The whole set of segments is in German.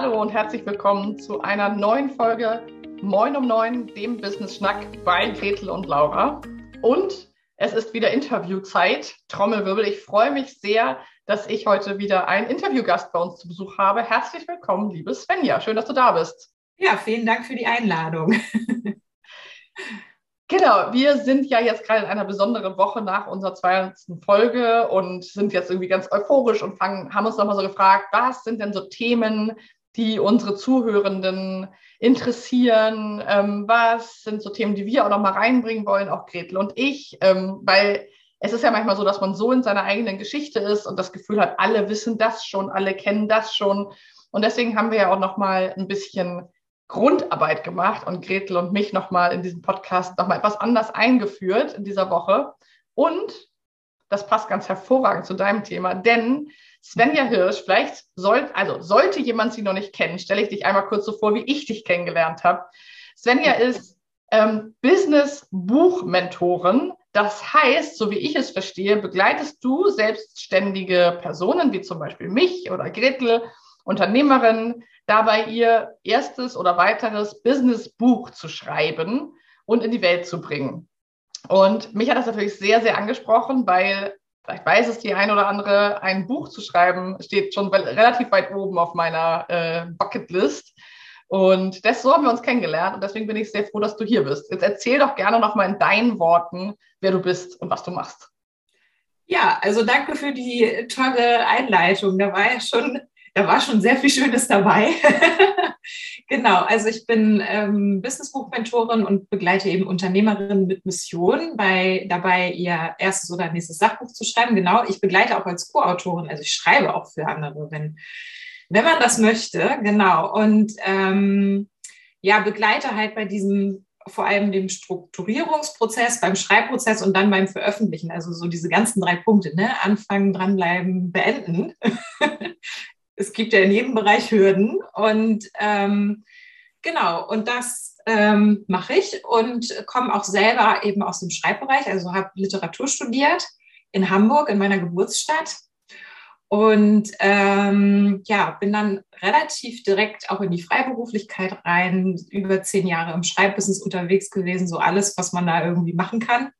Hallo und herzlich willkommen zu einer neuen Folge Moin um Neun, dem Business Schnack bei Gretel und Laura. Und es ist wieder Interviewzeit. Trommelwirbel. Ich freue mich sehr, dass ich heute wieder einen Interviewgast bei uns zu Besuch habe. Herzlich willkommen, liebe Svenja. Schön, dass du da bist. Ja, vielen Dank für die Einladung. Genau, wir sind ja jetzt gerade in einer besonderen Woche nach unserer 200. Folge und sind jetzt irgendwie ganz euphorisch und fangen, haben uns nochmal so gefragt, was sind denn so Themen, die unsere Zuhörenden interessieren? Ähm, was sind so Themen, die wir auch nochmal reinbringen wollen, auch Gretel und ich? Ähm, weil es ist ja manchmal so, dass man so in seiner eigenen Geschichte ist und das Gefühl hat, alle wissen das schon, alle kennen das schon. Und deswegen haben wir ja auch nochmal ein bisschen Grundarbeit gemacht und Gretel und mich nochmal in diesem Podcast nochmal etwas anders eingeführt in dieser Woche. Und das passt ganz hervorragend zu deinem Thema, denn Svenja Hirsch, vielleicht soll, also sollte jemand sie noch nicht kennen, stelle ich dich einmal kurz so vor, wie ich dich kennengelernt habe. Svenja ist ähm, Business-Buch-Mentorin. Das heißt, so wie ich es verstehe, begleitest du selbstständige Personen, wie zum Beispiel mich oder Gretel, Unternehmerin, dabei ihr erstes oder weiteres Business-Buch zu schreiben und in die Welt zu bringen. Und mich hat das natürlich sehr, sehr angesprochen, weil vielleicht weiß es die ein oder andere, ein Buch zu schreiben steht schon relativ weit oben auf meiner äh, Bucketlist. Und das, so haben wir uns kennengelernt und deswegen bin ich sehr froh, dass du hier bist. Jetzt erzähl doch gerne nochmal in deinen Worten, wer du bist und was du machst. Ja, also danke für die tolle Einleitung. Da war ja schon da war schon sehr viel Schönes dabei. genau, also ich bin ähm, Businessbuchmentorin und begleite eben Unternehmerinnen mit Mission bei dabei, ihr erstes oder nächstes Sachbuch zu schreiben. Genau, ich begleite auch als Co-Autorin, also ich schreibe auch für andere, wenn, wenn man das möchte. Genau, und ähm, ja, begleite halt bei diesem vor allem dem Strukturierungsprozess, beim Schreibprozess und dann beim Veröffentlichen. Also so diese ganzen drei Punkte, ne? Anfangen, dranbleiben, beenden. es gibt ja in jedem Bereich Hürden und ähm, genau, und das ähm, mache ich und komme auch selber eben aus dem Schreibbereich, also habe Literatur studiert in Hamburg, in meiner Geburtsstadt. Und ähm, ja, bin dann relativ direkt auch in die Freiberuflichkeit rein, über zehn Jahre im Schreibbusiness unterwegs gewesen, so alles, was man da irgendwie machen kann.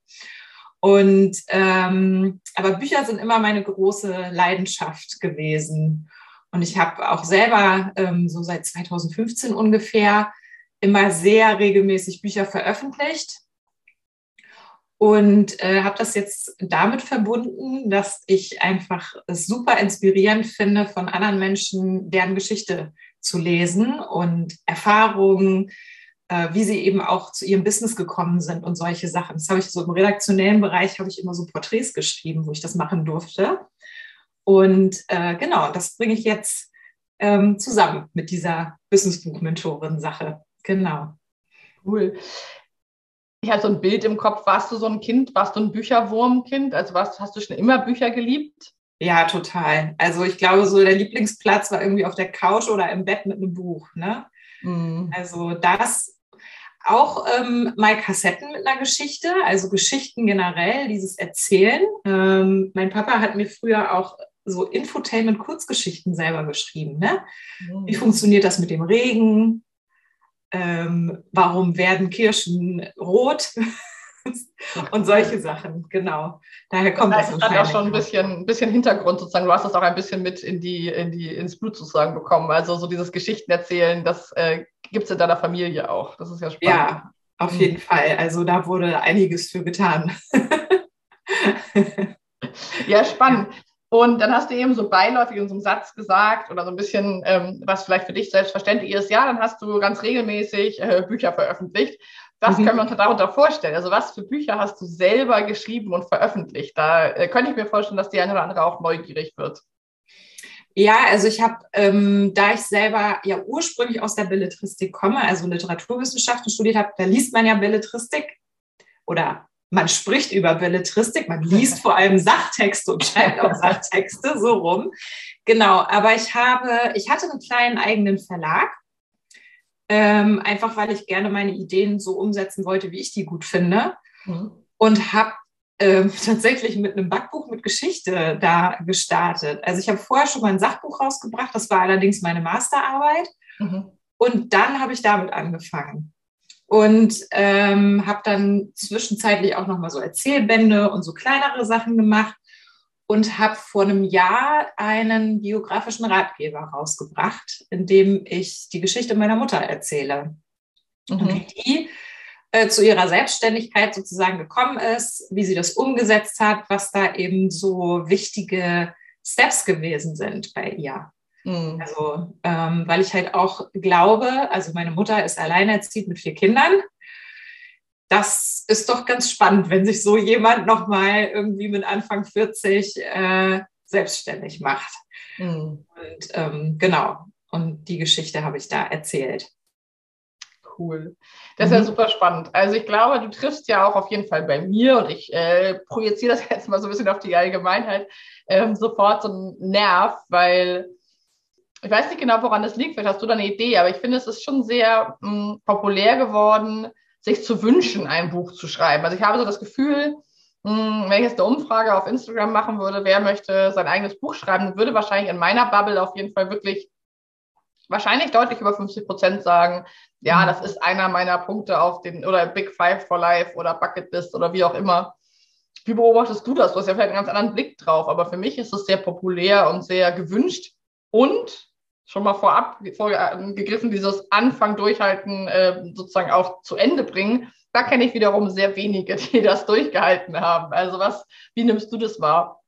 Und ähm, aber Bücher sind immer meine große Leidenschaft gewesen. Und ich habe auch selber ähm, so seit 2015 ungefähr immer sehr regelmäßig Bücher veröffentlicht und äh, habe das jetzt damit verbunden, dass ich einfach es super inspirierend finde, von anderen Menschen deren Geschichte zu lesen und Erfahrungen, äh, wie sie eben auch zu ihrem Business gekommen sind und solche Sachen. Das habe ich so im redaktionellen Bereich, habe ich immer so Porträts geschrieben, wo ich das machen durfte. Und äh, genau, das bringe ich jetzt ähm, zusammen mit dieser Businessbuch-Mentorin-Sache. Genau. Cool. Ich hatte so ein Bild im Kopf. Warst du so ein Kind? Warst du ein Bücherwurmkind? Also warst, hast du schon immer Bücher geliebt? Ja, total. Also ich glaube, so der Lieblingsplatz war irgendwie auf der Couch oder im Bett mit einem Buch. Ne? Mhm. Also das auch ähm, mal Kassetten mit einer Geschichte, also Geschichten generell, dieses Erzählen. Ähm, mein Papa hat mir früher auch so Infotainment-Kurzgeschichten selber geschrieben. Ne? Wie mhm. funktioniert das mit dem Regen? Ähm, warum werden Kirschen rot? und solche Sachen, genau. Daher kommt das. Das hat auch schon ein bisschen, ein bisschen Hintergrund sozusagen. Du hast das auch ein bisschen mit in die, in die, ins Blut sozusagen bekommen. Also so dieses Geschichten erzählen, das äh, gibt es in deiner Familie auch. Das ist ja spannend. Ja, auf mhm. jeden Fall. Also da wurde einiges für getan. ja, spannend. Und dann hast du eben so beiläufig in so einem Satz gesagt oder so ein bisschen, ähm, was vielleicht für dich selbstverständlich ist, ja, dann hast du ganz regelmäßig äh, Bücher veröffentlicht. Was mhm. können wir uns darunter vorstellen? Also was für Bücher hast du selber geschrieben und veröffentlicht? Da äh, könnte ich mir vorstellen, dass die eine oder andere auch neugierig wird. Ja, also ich habe, ähm, da ich selber ja ursprünglich aus der Belletristik komme, also Literaturwissenschaften studiert habe, da liest man ja Belletristik oder man spricht über Belletristik, man liest vor allem Sachtexte und schreibt auch Sachtexte, so rum. Genau, aber ich habe, ich hatte einen kleinen eigenen Verlag, ähm, einfach weil ich gerne meine Ideen so umsetzen wollte, wie ich die gut finde. Mhm. Und habe ähm, tatsächlich mit einem Backbuch mit Geschichte da gestartet. Also ich habe vorher schon mal ein Sachbuch rausgebracht, das war allerdings meine Masterarbeit. Mhm. Und dann habe ich damit angefangen und ähm, habe dann zwischenzeitlich auch noch mal so Erzählbände und so kleinere Sachen gemacht und habe vor einem Jahr einen biografischen Ratgeber rausgebracht, in dem ich die Geschichte meiner Mutter erzähle. Mhm. Und wie die äh, zu ihrer Selbstständigkeit sozusagen gekommen ist, wie sie das umgesetzt hat, was da eben so wichtige Steps gewesen sind bei ihr. Mhm. Also, ähm, weil ich halt auch glaube, also meine Mutter ist alleinerziehend mit vier Kindern. Das ist doch ganz spannend, wenn sich so jemand nochmal irgendwie mit Anfang 40 äh, selbstständig macht. Mhm. Und ähm, genau, und die Geschichte habe ich da erzählt. Cool. Das ist mhm. ja super spannend. Also ich glaube, du triffst ja auch auf jeden Fall bei mir und ich äh, projiziere das jetzt mal so ein bisschen auf die Allgemeinheit ähm, sofort so einen Nerv, weil ich weiß nicht genau, woran das liegt, vielleicht hast du da eine Idee, aber ich finde, es ist schon sehr mh, hm, populär geworden, sich zu wünschen, ein Buch zu schreiben. Also ich habe so das Gefühl, mh, hm, wenn ich jetzt eine Umfrage auf Instagram machen würde, wer möchte sein eigenes Buch schreiben, würde wahrscheinlich in meiner Bubble auf jeden Fall wirklich wahrscheinlich deutlich über 50 Prozent sagen, ja, mhm. das ist einer meiner Punkte auf den, oder Big Five for Life oder Bucket List oder wie auch immer. Wie beobachtest du das? Du hast ja vielleicht einen ganz anderen Blick drauf, aber für mich ist es sehr populär und sehr gewünscht. Und schon mal vorab vorgegriffen, dieses Anfang durchhalten äh, sozusagen auch zu Ende bringen. Da kenne ich wiederum sehr wenige, die das durchgehalten haben. Also was, wie nimmst du das wahr?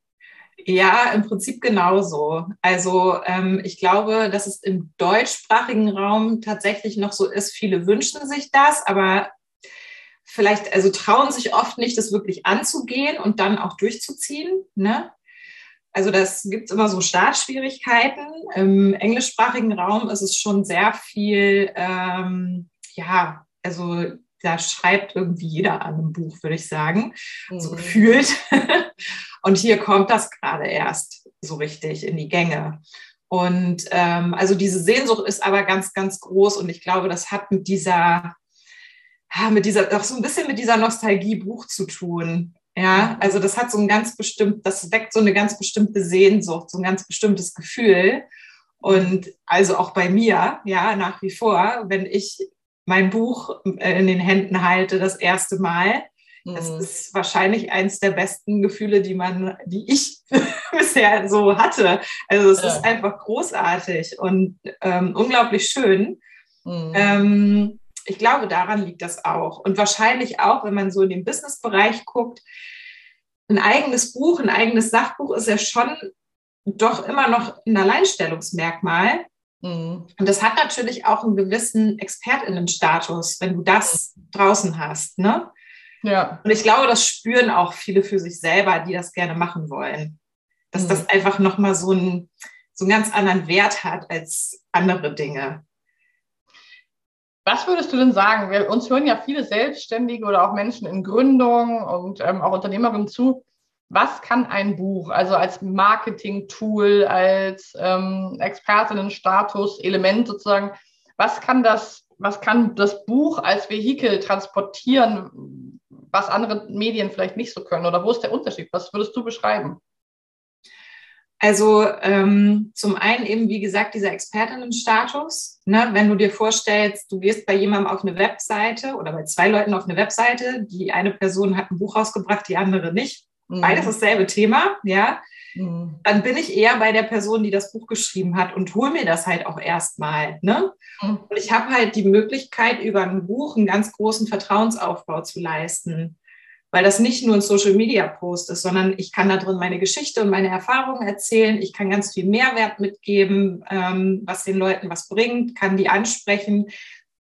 Ja, im Prinzip genauso. Also ähm, ich glaube, dass es im deutschsprachigen Raum tatsächlich noch so ist, viele wünschen sich das, aber vielleicht, also trauen sich oft nicht, das wirklich anzugehen und dann auch durchzuziehen. Ne? Also das gibt es immer so Startschwierigkeiten. Im englischsprachigen Raum ist es schon sehr viel, ähm, ja, also da schreibt irgendwie jeder an einem Buch, würde ich sagen, mhm. so gefühlt. Und hier kommt das gerade erst so richtig in die Gänge. Und ähm, also diese Sehnsucht ist aber ganz, ganz groß und ich glaube, das hat mit dieser, mit dieser, auch so ein bisschen mit dieser Nostalgie Buch zu tun. Ja, also das hat so ein ganz bestimmt, das weckt so eine ganz bestimmte Sehnsucht, so ein ganz bestimmtes Gefühl. Und also auch bei mir, ja, nach wie vor, wenn ich mein Buch äh, in den Händen halte, das erste Mal, mhm. das ist wahrscheinlich eins der besten Gefühle, die man, die ich bisher so hatte. Also es ja. ist einfach großartig und ähm, unglaublich schön. Mhm. Ähm, ich glaube, daran liegt das auch. Und wahrscheinlich auch, wenn man so in den Business-Bereich guckt, ein eigenes Buch, ein eigenes Sachbuch ist ja schon doch immer noch ein Alleinstellungsmerkmal. Mhm. Und das hat natürlich auch einen gewissen ExpertInnenstatus, wenn du das draußen hast. Ne? Ja. Und ich glaube, das spüren auch viele für sich selber, die das gerne machen wollen. Dass mhm. das einfach nochmal so einen, so einen ganz anderen Wert hat als andere Dinge. Was würdest du denn sagen? Wir, uns hören ja viele Selbstständige oder auch Menschen in Gründung und ähm, auch Unternehmerinnen zu. Was kann ein Buch, also als Marketing-Tool, als ähm, Expertinnenstatus, Element sozusagen, was kann das, was kann das Buch als Vehikel transportieren, was andere Medien vielleicht nicht so können? Oder wo ist der Unterschied? Was würdest du beschreiben? Also ähm, zum einen eben, wie gesagt, dieser Expertinnenstatus. Ne? Wenn du dir vorstellst, du gehst bei jemandem auf eine Webseite oder bei zwei Leuten auf eine Webseite, die eine Person hat ein Buch rausgebracht, die andere nicht. Mhm. Beides dasselbe Thema, ja. Mhm. Dann bin ich eher bei der Person, die das Buch geschrieben hat und hole mir das halt auch erstmal. Ne? Mhm. Und ich habe halt die Möglichkeit, über ein Buch einen ganz großen Vertrauensaufbau zu leisten weil das nicht nur ein Social Media Post ist, sondern ich kann da drin meine Geschichte und meine Erfahrungen erzählen. Ich kann ganz viel Mehrwert mitgeben, ähm, was den Leuten was bringt, kann die ansprechen.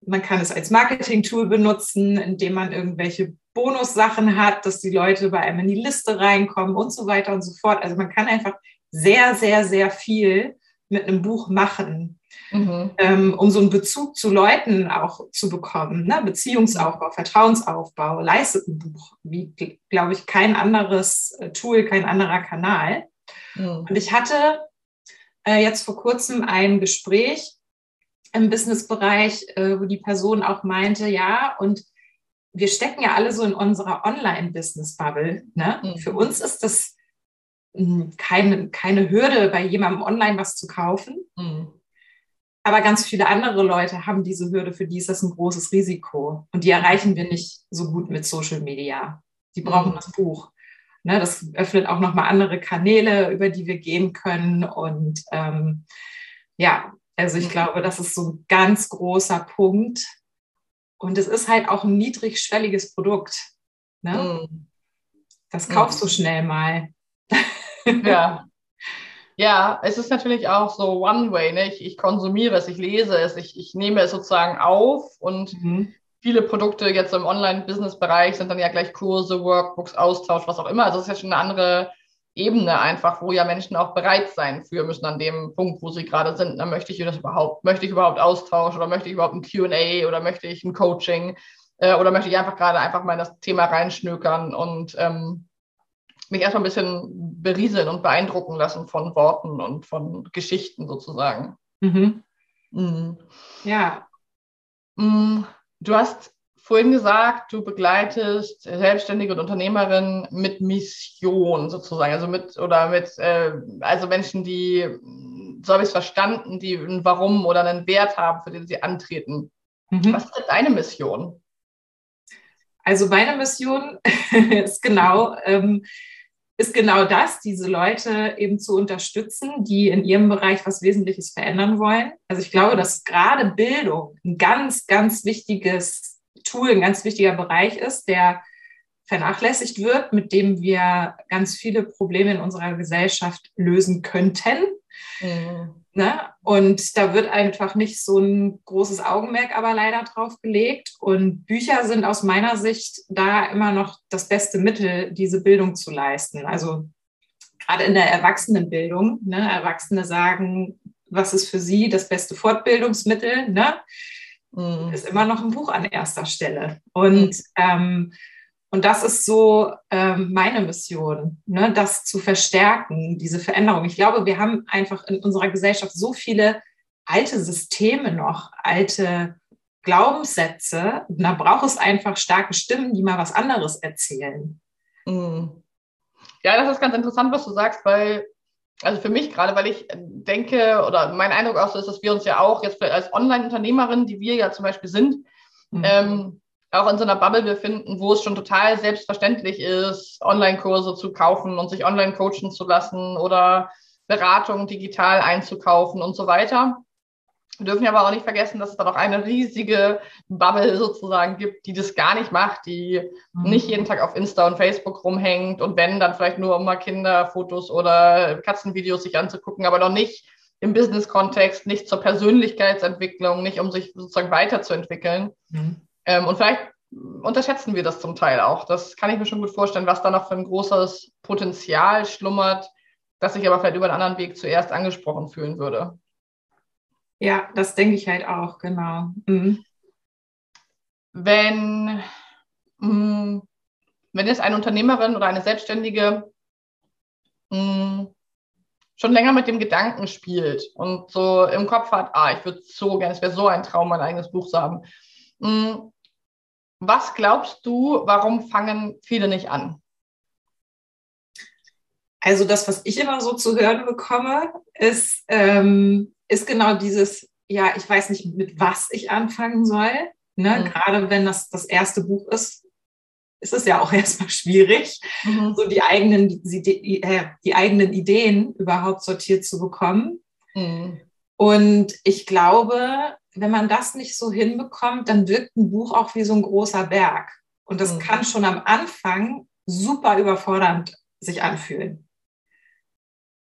Man kann es als Marketing-Tool benutzen, indem man irgendwelche Bonussachen hat, dass die Leute bei einem in die Liste reinkommen und so weiter und so fort. Also man kann einfach sehr, sehr, sehr viel mit einem Buch machen mhm. ähm, um so einen Bezug zu Leuten auch zu bekommen. Ne? Beziehungsaufbau, Vertrauensaufbau, leistet ein Buch, wie, glaube ich, kein anderes äh, Tool, kein anderer Kanal. Mhm. Und ich hatte äh, jetzt vor kurzem ein Gespräch im Businessbereich, äh, wo die Person auch meinte, ja, und wir stecken ja alle so in unserer Online-Business-Bubble. Ne? Mhm. Für uns ist das keine, keine Hürde, bei jemandem online was zu kaufen. Mhm. Aber ganz viele andere Leute haben diese Hürde, für die ist das ein großes Risiko. Und die erreichen wir nicht so gut mit Social Media. Die brauchen mhm. das Buch. Ne, das öffnet auch nochmal andere Kanäle, über die wir gehen können. Und ähm, ja, also ich mhm. glaube, das ist so ein ganz großer Punkt. Und es ist halt auch ein niedrigschwelliges Produkt. Ne? Mhm. Das kaufst du schnell mal. Ja. Ja, es ist natürlich auch so One-Way. Ne? Ich, ich, konsumiere es, ich lese es, ich, ich nehme es sozusagen auf und mhm. viele Produkte jetzt im Online-Business-Bereich sind dann ja gleich Kurse, Workbooks, Austausch, was auch immer. Also das ist ja schon eine andere Ebene einfach, wo ja Menschen auch bereit sein für müssen an dem Punkt, wo sie gerade sind. Dann möchte ich das überhaupt, möchte ich überhaupt Austausch oder möchte ich überhaupt ein QA oder möchte ich ein Coaching äh, oder möchte ich einfach gerade einfach mal in das Thema reinschnökern und ähm, mich erstmal ein bisschen berieseln und beeindrucken lassen von Worten und von Geschichten sozusagen. Mhm. Mhm. Ja. Mm, du hast vorhin gesagt, du begleitest Selbstständige und Unternehmerinnen mit Mission sozusagen, also mit oder mit äh, also Menschen, die so habe ich es verstanden, die ein Warum oder einen Wert haben, für den sie antreten. Mhm. Was ist denn deine Mission? Also meine Mission ist genau, ähm, ist genau das, diese Leute eben zu unterstützen, die in ihrem Bereich was Wesentliches verändern wollen. Also ich glaube, dass gerade Bildung ein ganz, ganz wichtiges Tool, ein ganz wichtiger Bereich ist, der vernachlässigt wird, mit dem wir ganz viele Probleme in unserer Gesellschaft lösen könnten. Mhm. Ne? Und da wird einfach nicht so ein großes Augenmerk aber leider drauf gelegt. Und Bücher sind aus meiner Sicht da immer noch das beste Mittel, diese Bildung zu leisten. Also gerade in der Erwachsenenbildung. Ne? Erwachsene sagen, was ist für sie das beste Fortbildungsmittel? Ne? Mhm. Ist immer noch ein Buch an erster Stelle. Und mhm. ähm, und das ist so ähm, meine Mission, ne, das zu verstärken, diese Veränderung. Ich glaube, wir haben einfach in unserer Gesellschaft so viele alte Systeme noch, alte Glaubenssätze. Und da braucht es einfach starke Stimmen, die mal was anderes erzählen. Mhm. Ja, das ist ganz interessant, was du sagst, weil, also für mich gerade, weil ich denke, oder mein Eindruck auch so ist, dass wir uns ja auch jetzt als Online-Unternehmerin, die wir ja zum Beispiel sind, mhm. ähm, auch in so einer Bubble befinden, wo es schon total selbstverständlich ist, Online-Kurse zu kaufen und sich online coachen zu lassen oder Beratung digital einzukaufen und so weiter. Wir dürfen aber auch nicht vergessen, dass es da noch eine riesige Bubble sozusagen gibt, die das gar nicht macht, die mhm. nicht jeden Tag auf Insta und Facebook rumhängt und wenn, dann vielleicht nur um mal Kinderfotos oder Katzenvideos sich anzugucken, aber noch nicht im Business-Kontext, nicht zur Persönlichkeitsentwicklung, nicht um sich sozusagen weiterzuentwickeln. Mhm. Ähm, und vielleicht unterschätzen wir das zum Teil auch. Das kann ich mir schon gut vorstellen, was da noch für ein großes Potenzial schlummert, das ich aber vielleicht über einen anderen Weg zuerst angesprochen fühlen würde. Ja, das denke ich halt auch, genau. Mhm. Wenn, mh, wenn jetzt eine Unternehmerin oder eine Selbstständige mh, schon länger mit dem Gedanken spielt und so im Kopf hat, ah, ich würde so gerne, es wäre so ein Traum, mein eigenes Buch zu haben. Mh, was glaubst du, warum fangen viele nicht an? Also das, was ich immer so zu hören bekomme, ist, ähm, ist genau dieses, ja, ich weiß nicht, mit was ich anfangen soll. Ne? Mhm. Gerade wenn das das erste Buch ist, ist es ja auch erstmal schwierig, mhm. so die eigenen, die, äh, die, eigenen Ideen überhaupt sortiert zu bekommen. Mhm. Und ich glaube, wenn man das nicht so hinbekommt, dann wirkt ein Buch auch wie so ein großer Berg. Und das mhm. kann schon am Anfang super überfordernd sich anfühlen.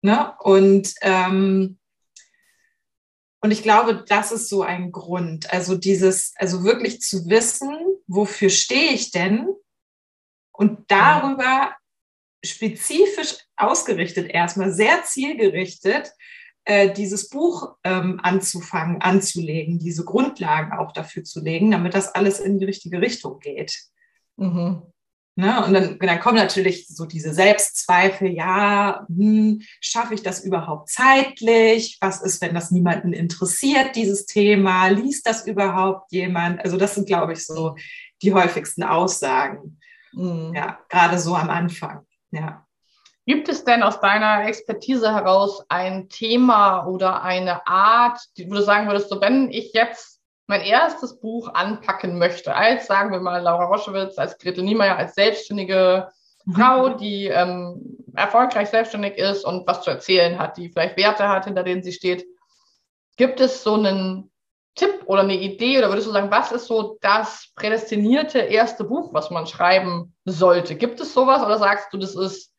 Ne? Und, ähm, und ich glaube, das ist so ein Grund. Also dieses, also wirklich zu wissen, wofür stehe ich denn? Und darüber spezifisch ausgerichtet erstmal, sehr zielgerichtet, äh, dieses Buch ähm, anzufangen, anzulegen, diese Grundlagen auch dafür zu legen, damit das alles in die richtige Richtung geht. Mhm. Ne? Und dann, dann kommen natürlich so diese Selbstzweifel, ja, hm, schaffe ich das überhaupt zeitlich? Was ist, wenn das niemanden interessiert, dieses Thema? Liest das überhaupt jemand? Also das sind, glaube ich, so die häufigsten Aussagen. Mhm. Ja, gerade so am Anfang. Ja. Gibt es denn aus deiner Expertise heraus ein Thema oder eine Art, wo du sagen würdest, so wenn ich jetzt mein erstes Buch anpacken möchte, als sagen wir mal Laura Roschewitz, als Gretel Niemeyer, als selbstständige mhm. Frau, die ähm, erfolgreich selbstständig ist und was zu erzählen hat, die vielleicht Werte hat, hinter denen sie steht, gibt es so einen Tipp oder eine Idee oder würdest du sagen, was ist so das prädestinierte erste Buch, was man schreiben sollte? Gibt es sowas oder sagst du, das ist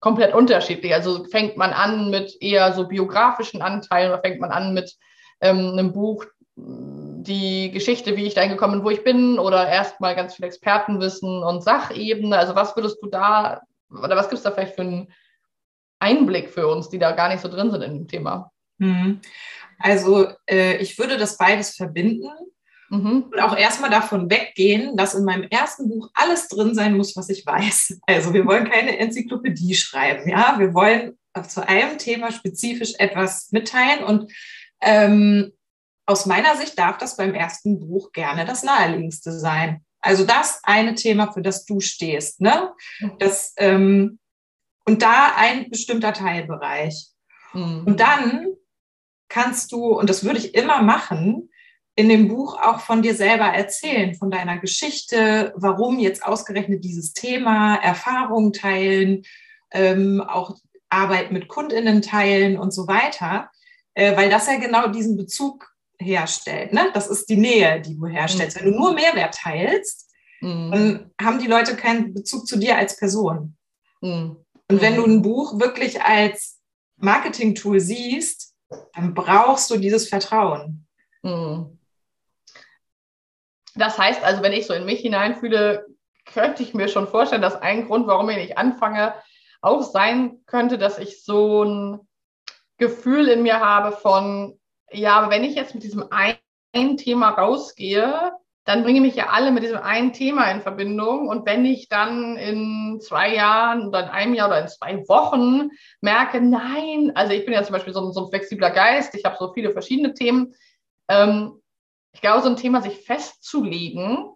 komplett unterschiedlich? Also fängt man an mit eher so biografischen Anteilen oder fängt man an mit ähm, einem Buch, die Geschichte, wie ich dahin gekommen bin, wo ich bin oder erstmal ganz viel Expertenwissen und Sachebene? Also was würdest du da oder was gibt es da vielleicht für einen Einblick für uns, die da gar nicht so drin sind in dem Thema? Mhm. Also äh, ich würde das beides verbinden mhm. und auch erstmal davon weggehen, dass in meinem ersten Buch alles drin sein muss, was ich weiß. Also wir wollen keine Enzyklopädie schreiben, ja, wir wollen zu einem Thema spezifisch etwas mitteilen und ähm, aus meiner Sicht darf das beim ersten Buch gerne das naheliegendste sein. Also das eine Thema, für das du stehst, ne? Mhm. Das, ähm, und da ein bestimmter Teilbereich. Mhm. Und dann kannst du, und das würde ich immer machen, in dem Buch auch von dir selber erzählen, von deiner Geschichte, warum jetzt ausgerechnet dieses Thema, Erfahrungen teilen, ähm, auch Arbeit mit Kundinnen teilen und so weiter, äh, weil das ja genau diesen Bezug herstellt. Ne? Das ist die Nähe, die du herstellst. Mhm. Wenn du nur Mehrwert teilst, mhm. dann haben die Leute keinen Bezug zu dir als Person. Mhm. Und wenn du ein Buch wirklich als Marketing-Tool siehst, dann brauchst du dieses Vertrauen. Mhm. Das heißt also, wenn ich so in mich hineinfühle, könnte ich mir schon vorstellen, dass ein Grund, warum ich nicht anfange, auch sein könnte, dass ich so ein Gefühl in mir habe von, ja, wenn ich jetzt mit diesem einen Thema rausgehe, dann bringe mich ja alle mit diesem einen Thema in Verbindung. Und wenn ich dann in zwei Jahren oder in einem Jahr oder in zwei Wochen merke, nein, also ich bin ja zum Beispiel so ein, so ein flexibler Geist, ich habe so viele verschiedene Themen. Ähm, ich glaube, so ein Thema sich festzulegen,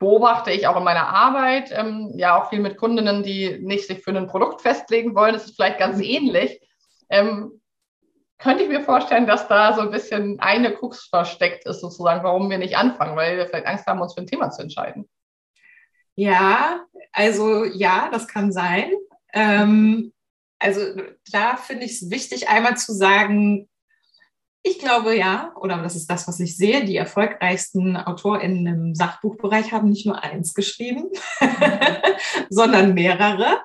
beobachte ich auch in meiner Arbeit, ähm, ja auch viel mit Kundinnen, die nicht sich für ein Produkt festlegen wollen. Das ist vielleicht ganz mhm. ähnlich. Ähm, könnte ich mir vorstellen, dass da so ein bisschen eine Krux versteckt ist, sozusagen, warum wir nicht anfangen, weil wir vielleicht Angst haben, uns für ein Thema zu entscheiden. Ja, also ja, das kann sein. Ähm, also da finde ich es wichtig, einmal zu sagen, ich glaube ja, oder das ist das, was ich sehe, die erfolgreichsten AutorInnen im Sachbuchbereich haben nicht nur eins geschrieben, sondern mehrere.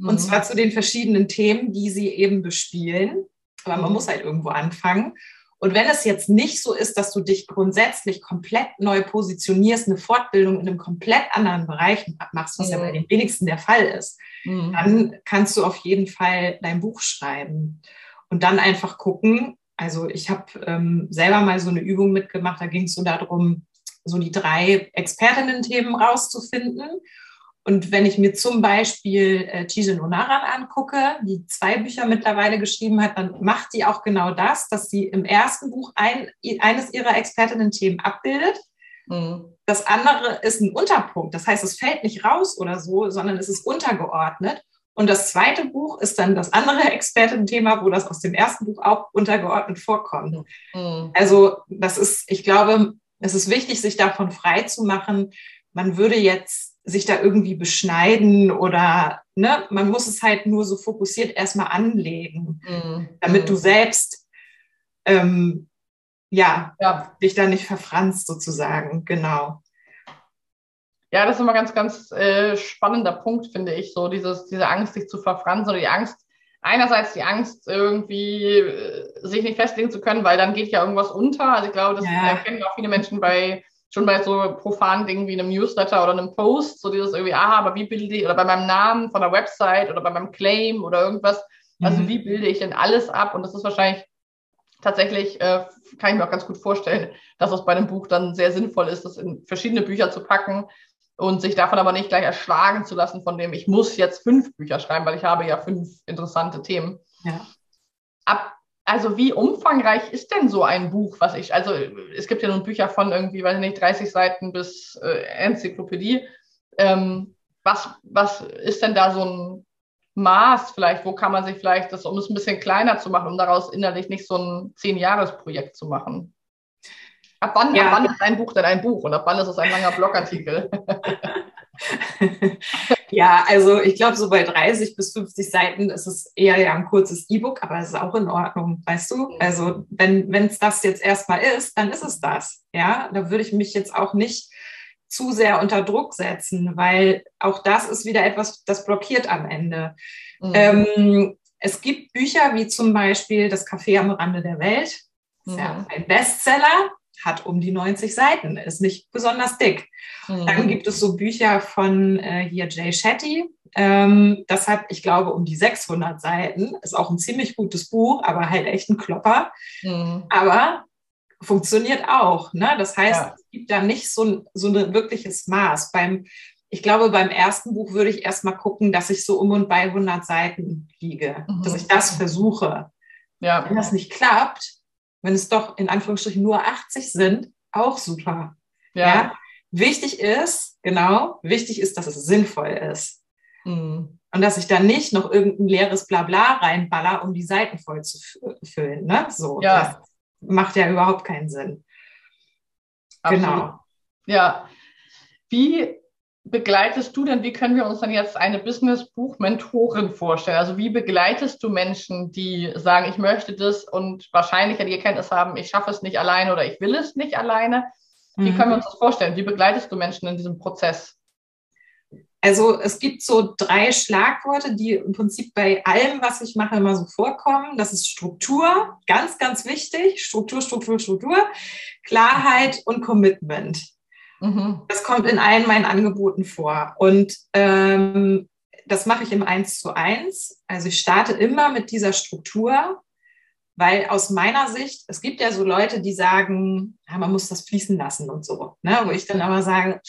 Und mhm. zwar zu den verschiedenen Themen, die sie eben bespielen. Aber man mhm. muss halt irgendwo anfangen. Und wenn es jetzt nicht so ist, dass du dich grundsätzlich komplett neu positionierst, eine Fortbildung in einem komplett anderen Bereich machst, was mhm. ja bei den wenigsten der Fall ist, mhm. dann kannst du auf jeden Fall dein Buch schreiben. Und dann einfach gucken. Also ich habe ähm, selber mal so eine Übung mitgemacht, da ging es so darum, so die drei Expertinnen-Themen rauszufinden und wenn ich mir zum Beispiel äh, Tijen Onaran angucke, die zwei Bücher mittlerweile geschrieben hat, dann macht die auch genau das, dass sie im ersten Buch ein, eines ihrer Expertinnen-Themen abbildet. Mhm. Das andere ist ein Unterpunkt. Das heißt, es fällt nicht raus oder so, sondern es ist untergeordnet. Und das zweite Buch ist dann das andere Expertenthema, wo das aus dem ersten Buch auch untergeordnet vorkommt. Mhm. Also das ist, ich glaube, es ist wichtig, sich davon frei zu machen. Man würde jetzt sich da irgendwie beschneiden oder ne, man muss es halt nur so fokussiert erstmal anlegen, mhm. damit du mhm. selbst ähm, ja, ja, dich da nicht verfranst sozusagen, genau. Ja, das ist immer ganz, ganz äh, spannender Punkt, finde ich, so dieses, diese Angst, sich zu verfransen oder die Angst, einerseits die Angst, irgendwie äh, sich nicht festlegen zu können, weil dann geht ja irgendwas unter. Also ich glaube, das ja. kennen auch viele Menschen bei schon bei so profanen Dingen wie einem Newsletter oder einem Post, so dieses irgendwie, aha, aber wie bilde ich, oder bei meinem Namen von der Website oder bei meinem Claim oder irgendwas, also mhm. wie bilde ich denn alles ab? Und das ist wahrscheinlich tatsächlich, äh, kann ich mir auch ganz gut vorstellen, dass es bei einem Buch dann sehr sinnvoll ist, das in verschiedene Bücher zu packen und sich davon aber nicht gleich erschlagen zu lassen, von dem ich muss jetzt fünf Bücher schreiben, weil ich habe ja fünf interessante Themen. Ja. Ab also wie umfangreich ist denn so ein Buch, was ich, also es gibt ja nun Bücher von irgendwie, weiß ich nicht, 30 Seiten bis äh, Enzyklopädie. Ähm, was, was ist denn da so ein Maß vielleicht? Wo kann man sich vielleicht, das, um es ein bisschen kleiner zu machen, um daraus innerlich nicht so ein Zehn-Jahres-Projekt zu machen? Ab wann, ja. ab wann ist ein Buch denn ein Buch und ab wann ist es ein langer Blogartikel? ja, also ich glaube, so bei 30 bis 50 Seiten ist es eher ja ein kurzes E-Book, aber es ist auch in Ordnung, weißt du? Mhm. Also wenn es das jetzt erstmal ist, dann ist es das. Ja, da würde ich mich jetzt auch nicht zu sehr unter Druck setzen, weil auch das ist wieder etwas, das blockiert am Ende. Mhm. Ähm, es gibt Bücher wie zum Beispiel Das Café am Rande der Welt. Ja mhm. ein Bestseller hat um die 90 Seiten, ist nicht besonders dick. Mhm. Dann gibt es so Bücher von äh, hier Jay Shetty. Ähm, das hat, ich glaube, um die 600 Seiten. Ist auch ein ziemlich gutes Buch, aber halt echt ein Klopper. Mhm. Aber funktioniert auch. Ne? Das heißt, ja. es gibt da nicht so, so ein wirkliches Maß. Beim, ich glaube, beim ersten Buch würde ich erstmal gucken, dass ich so um und bei 100 Seiten liege, mhm. dass ich das versuche. Ja. Wenn das nicht klappt, wenn es doch in Anführungsstrichen nur 80 sind, auch super. Ja. ja? Wichtig ist, genau, wichtig ist, dass es sinnvoll ist. Mhm. Und dass ich da nicht noch irgendein leeres Blabla reinballer, um die Seiten voll zu füllen. Ne? So, ja. das macht ja überhaupt keinen Sinn. Absolut. Genau. Ja. Wie begleitest du denn, wie können wir uns dann jetzt eine Business-Buch-Mentorin vorstellen? Also wie begleitest du Menschen, die sagen, ich möchte das und wahrscheinlich ja die Erkenntnis haben, ich schaffe es nicht alleine oder ich will es nicht alleine? Wie mhm. können wir uns das vorstellen? Wie begleitest du Menschen in diesem Prozess? Also es gibt so drei Schlagworte, die im Prinzip bei allem, was ich mache, immer so vorkommen. Das ist Struktur, ganz, ganz wichtig. Struktur, Struktur, Struktur, Klarheit und Commitment. Mhm. Das kommt in allen meinen Angeboten vor. Und ähm, das mache ich im Eins zu eins. Also ich starte immer mit dieser Struktur, weil aus meiner Sicht, es gibt ja so Leute, die sagen, ja, man muss das fließen lassen und so. Ne? Wo ich dann aber sage,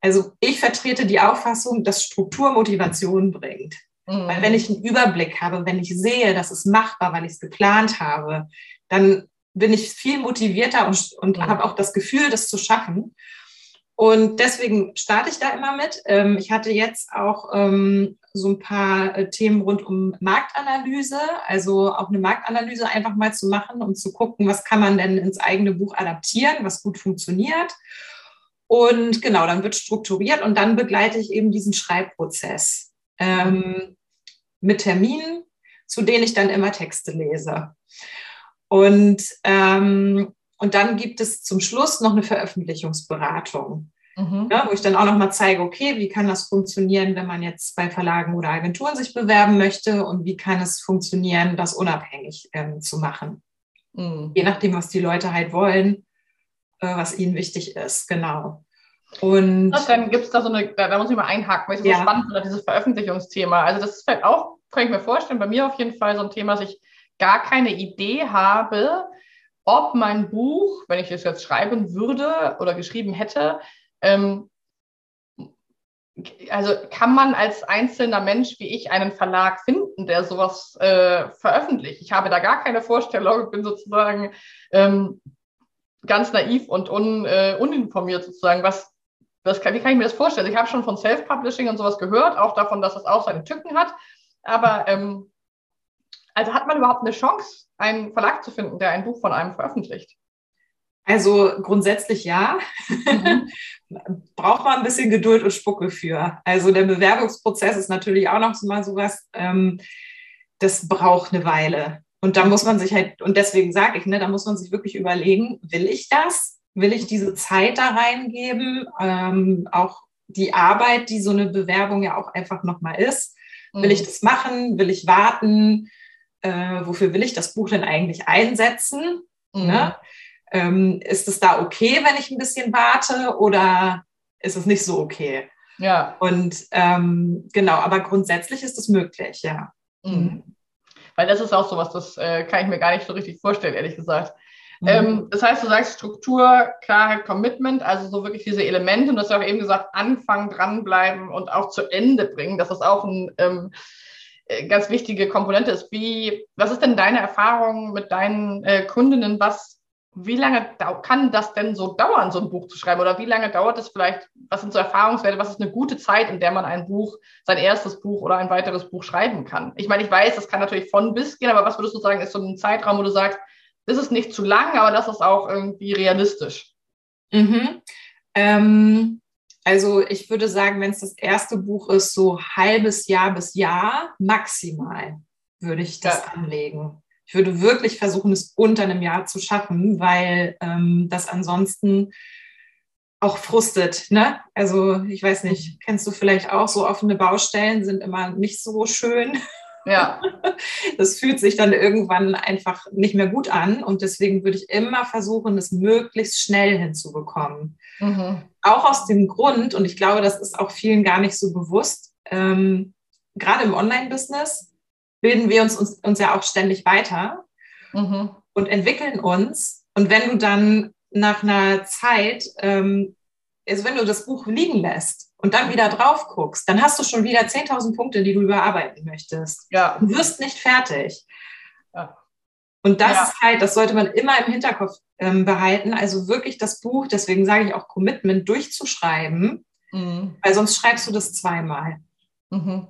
also ich vertrete die Auffassung, dass Struktur Motivation bringt. Mhm. Weil wenn ich einen Überblick habe, wenn ich sehe, das ist machbar, weil ich es geplant habe, dann bin ich viel motivierter und, und mhm. habe auch das Gefühl, das zu schaffen. Und deswegen starte ich da immer mit. Ähm, ich hatte jetzt auch ähm, so ein paar äh, Themen rund um Marktanalyse, also auch eine Marktanalyse einfach mal zu machen und zu gucken, was kann man denn ins eigene Buch adaptieren, was gut funktioniert. Und genau, dann wird strukturiert und dann begleite ich eben diesen Schreibprozess ähm, mit Terminen, zu denen ich dann immer Texte lese. Und ähm, und dann gibt es zum Schluss noch eine Veröffentlichungsberatung, mhm. ja, wo ich dann auch noch mal zeige, okay, wie kann das funktionieren, wenn man jetzt bei Verlagen oder Agenturen sich bewerben möchte und wie kann es funktionieren, das unabhängig ähm, zu machen. Mhm. Je nachdem, was die Leute halt wollen, äh, was ihnen wichtig ist, genau. Und also dann gibt es da so eine, da, da, muss ich mal einhaken, weil ich ja. so spannend finde, dieses Veröffentlichungsthema. Also das ist halt auch, kann ich mir vorstellen, bei mir auf jeden Fall so ein Thema, dass ich gar keine Idee habe, ob mein Buch, wenn ich es jetzt schreiben würde oder geschrieben hätte, ähm, also kann man als einzelner Mensch wie ich einen Verlag finden, der sowas äh, veröffentlicht? Ich habe da gar keine Vorstellung, bin sozusagen ähm, ganz naiv und un, äh, uninformiert sozusagen. Was, was kann, wie kann ich mir das vorstellen? Ich habe schon von Self-Publishing und sowas gehört, auch davon, dass es auch seine Tücken hat. Aber ähm, also hat man überhaupt eine Chance, einen Verlag zu finden, der ein Buch von einem veröffentlicht? Also grundsätzlich ja. Mhm. Braucht man ein bisschen Geduld und Spucke für. Also der Bewerbungsprozess ist natürlich auch noch mal sowas, ähm, das braucht eine Weile. Und da muss man sich halt, und deswegen sage ich, ne, da muss man sich wirklich überlegen, will ich das? Will ich diese Zeit da reingeben? Ähm, auch die Arbeit, die so eine Bewerbung ja auch einfach nochmal ist. Will mhm. ich das machen? Will ich warten? Äh, wofür will ich das Buch denn eigentlich einsetzen? Mhm. Ne? Ähm, ist es da okay, wenn ich ein bisschen warte oder ist es nicht so okay? Ja. Und ähm, genau, aber grundsätzlich ist es möglich, ja. Mhm. Weil das ist auch sowas, das äh, kann ich mir gar nicht so richtig vorstellen, ehrlich gesagt. Mhm. Ähm, das heißt, du sagst Struktur, Klarheit, Commitment, also so wirklich diese Elemente. Und du hast ja auch eben gesagt, anfangen, dranbleiben und auch zu Ende bringen. Das ist auch ein ähm, äh, ganz wichtige Komponente ist. Wie, was ist denn deine Erfahrung mit deinen äh, Kundinnen? Was, wie lange kann das denn so dauern, so ein Buch zu schreiben? Oder wie lange dauert es vielleicht? Was sind so Erfahrungswerte? Was ist eine gute Zeit, in der man ein Buch, sein erstes Buch oder ein weiteres Buch schreiben kann? Ich meine, ich weiß, das kann natürlich von bis gehen, aber was würdest du sagen, ist so ein Zeitraum, wo du sagst, das ist nicht zu lang, aber das ist auch irgendwie realistisch? Mhm. Ähm, also ich würde sagen, wenn es das erste Buch ist, so halbes Jahr bis Jahr maximal würde ich das ja. anlegen. Ich würde wirklich versuchen, es unter einem Jahr zu schaffen, weil ähm, das ansonsten auch frustet. Ne? Also ich weiß nicht, kennst du vielleicht auch so offene Baustellen sind immer nicht so schön. Ja. Das fühlt sich dann irgendwann einfach nicht mehr gut an und deswegen würde ich immer versuchen, es möglichst schnell hinzubekommen. Mhm. Auch aus dem Grund, und ich glaube, das ist auch vielen gar nicht so bewusst, ähm, gerade im Online-Business bilden wir uns, uns, uns, ja auch ständig weiter mhm. und entwickeln uns. Und wenn du dann nach einer Zeit, ähm, also wenn du das Buch liegen lässt, und dann wieder drauf guckst, dann hast du schon wieder 10.000 Punkte, die du überarbeiten möchtest. Ja. Du wirst nicht fertig. Ja. Und das ja. ist halt, das sollte man immer im Hinterkopf ähm, behalten. Also wirklich das Buch, deswegen sage ich auch Commitment, durchzuschreiben, mhm. weil sonst schreibst du das zweimal. Mhm.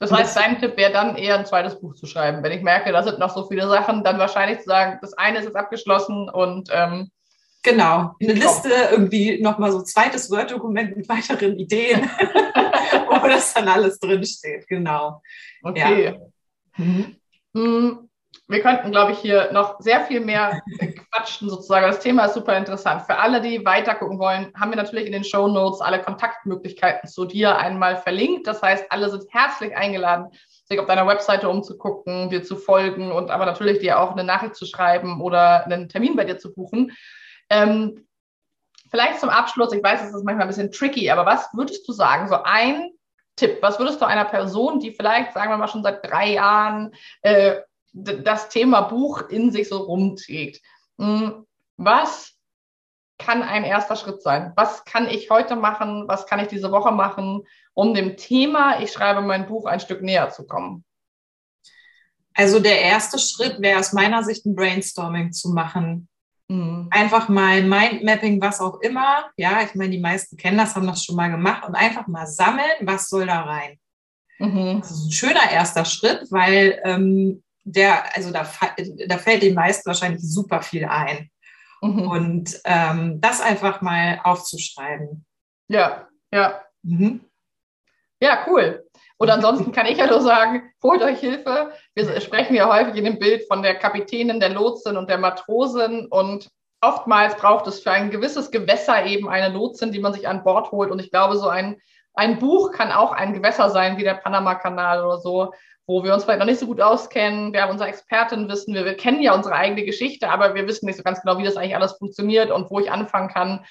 Das heißt, dein Tipp wäre dann eher ein zweites Buch zu schreiben. Wenn ich merke, da sind noch so viele Sachen, dann wahrscheinlich zu sagen, das eine ist jetzt abgeschlossen und ähm, Genau, eine Liste, irgendwie nochmal so zweites Word-Dokument mit weiteren Ideen, wo das dann alles drinsteht, genau. Okay. Ja. Mhm. Hm, wir könnten, glaube ich, hier noch sehr viel mehr quatschen sozusagen. Das Thema ist super interessant. Für alle, die weiter gucken wollen, haben wir natürlich in den Show Notes alle Kontaktmöglichkeiten zu dir einmal verlinkt. Das heißt, alle sind herzlich eingeladen, sich auf deiner Webseite umzugucken, dir zu folgen und aber natürlich dir auch eine Nachricht zu schreiben oder einen Termin bei dir zu buchen. Ähm, vielleicht zum Abschluss, ich weiß, es ist manchmal ein bisschen tricky, aber was würdest du sagen, so ein Tipp, was würdest du einer Person, die vielleicht, sagen wir mal, schon seit drei Jahren äh, das Thema Buch in sich so rumträgt, was kann ein erster Schritt sein? Was kann ich heute machen? Was kann ich diese Woche machen, um dem Thema, ich schreibe mein Buch, ein Stück näher zu kommen? Also der erste Schritt wäre aus meiner Sicht ein Brainstorming zu machen. Mhm. Einfach mal Mindmapping, was auch immer. Ja, ich meine, die meisten kennen das, haben das schon mal gemacht und einfach mal sammeln, was soll da rein. Mhm. Das ist ein schöner erster Schritt, weil ähm, der, also da, da fällt den meisten wahrscheinlich super viel ein. Mhm. Und ähm, das einfach mal aufzuschreiben. Ja, ja. Mhm. Ja, cool. Und ansonsten kann ich ja nur sagen, holt euch Hilfe. Wir sprechen ja häufig in dem Bild von der Kapitänin, der Lotsin und der Matrosin. Und oftmals braucht es für ein gewisses Gewässer eben eine Lotsin, die man sich an Bord holt. Und ich glaube, so ein, ein Buch kann auch ein Gewässer sein, wie der Panama-Kanal oder so, wo wir uns vielleicht noch nicht so gut auskennen. Wir haben unser Expertenwissen, wir, wir kennen ja unsere eigene Geschichte, aber wir wissen nicht so ganz genau, wie das eigentlich alles funktioniert und wo ich anfangen kann.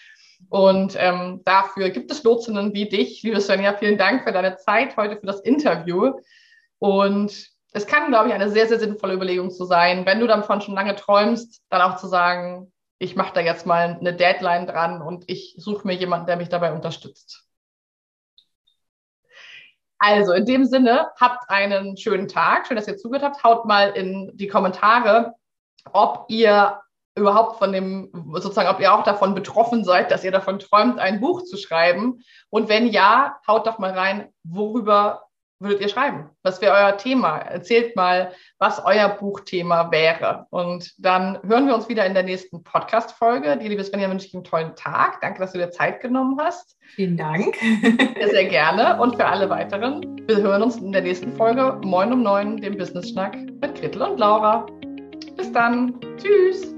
Und ähm, dafür gibt es Lotsinnen wie dich, liebe Svenja. Vielen Dank für deine Zeit heute für das Interview. Und es kann, glaube ich, eine sehr, sehr sinnvolle Überlegung zu sein, wenn du davon schon lange träumst, dann auch zu sagen, ich mache da jetzt mal eine Deadline dran und ich suche mir jemanden, der mich dabei unterstützt. Also in dem Sinne, habt einen schönen Tag. Schön, dass ihr zugehört habt. Haut mal in die Kommentare, ob ihr überhaupt von dem, sozusagen, ob ihr auch davon betroffen seid, dass ihr davon träumt, ein Buch zu schreiben. Und wenn ja, haut doch mal rein, worüber würdet ihr schreiben? Was wäre euer Thema? Erzählt mal, was euer Buchthema wäre. Und dann hören wir uns wieder in der nächsten Podcast-Folge. Dir, liebe Svenja, wünsche ich einen tollen Tag. Danke, dass du dir Zeit genommen hast. Vielen Dank. Sehr, sehr gerne. Und für alle weiteren, wir hören uns in der nächsten Folge Moin um Neun, dem Business-Schnack mit Gretel und Laura. Bis dann. Tschüss.